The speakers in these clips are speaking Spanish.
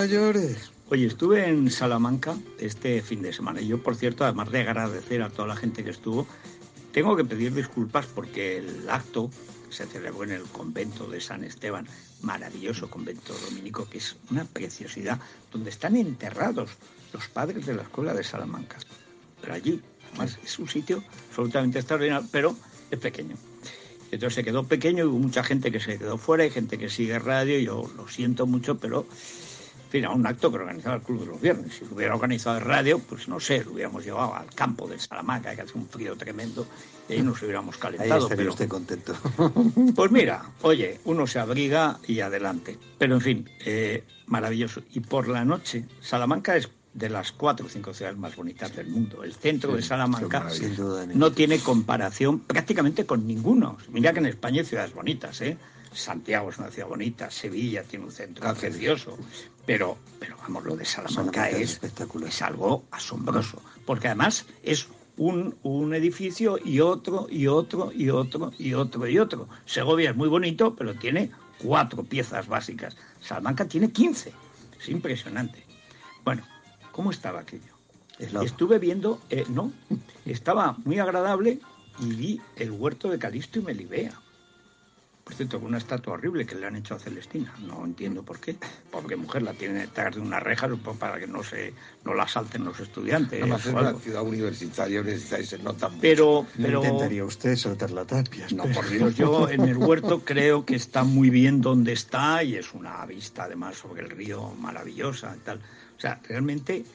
Mayores. Oye, estuve en Salamanca este fin de semana. Yo, por cierto, además de agradecer a toda la gente que estuvo, tengo que pedir disculpas porque el acto se celebró en el convento de San Esteban, maravilloso convento dominico, que es una preciosidad, donde están enterrados los padres de la escuela de Salamanca. Pero allí, además, es un sitio absolutamente extraordinario, pero es pequeño. Entonces se quedó pequeño y hubo mucha gente que se quedó fuera, hay gente que sigue radio, yo lo siento mucho, pero fin, a un acto que organizaba el Club de los Viernes. Si lo hubiera organizado el radio, pues no sé, lo hubiéramos llevado al campo de Salamanca, que hace un frío tremendo, y ahí nos hubiéramos Ahí calentado. estaría pero- usted contento. Pues mira, oye, uno se abriga y adelante. Pero en fin, eh, maravilloso. Y por la noche, Salamanca es de las cuatro o cinco ciudades más bonitas del mundo. El centro de Salamanca no tiene comparación prácticamente con ninguno. Mira que en España hay ciudades bonitas, ¿eh? Santiago es una ciudad bonita, Sevilla tiene un centro precioso, pero, pero vamos, lo de Salamanca, Salamanca es es, espectacular. es algo asombroso, porque además es un, un edificio y otro y otro y otro y otro y otro. Segovia es muy bonito, pero tiene cuatro piezas básicas. Salamanca tiene 15. Es impresionante. Bueno, ¿cómo estaba aquello? Estuve viendo, eh, no, estaba muy agradable y vi el huerto de Calisto y Melibea. Por cierto, con una estatua horrible que le han hecho a Celestina. No entiendo por qué. Pobre mujer la tiene detrás de una reja para que no se no la salten los estudiantes. Además, o en una ciudad universitaria necesita se nota mucho. Pero, No pero intentaría usted soltar la tapia. no, por Dios, yo en el huerto creo que está muy bien donde está y es una vista además sobre el río maravillosa y tal. O sea, realmente,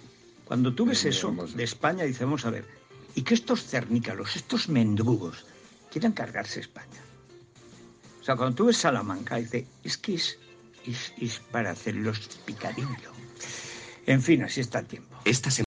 cuando tú ves Es eso de España, dices, vamos a ver, y que estos cernícalos, estos mendrugos, quieran cargarse España. O sea, cuando tú ves Salamanca, dices, es que es, es, es para hacerlos picadillo. En fin, así está el tiempo.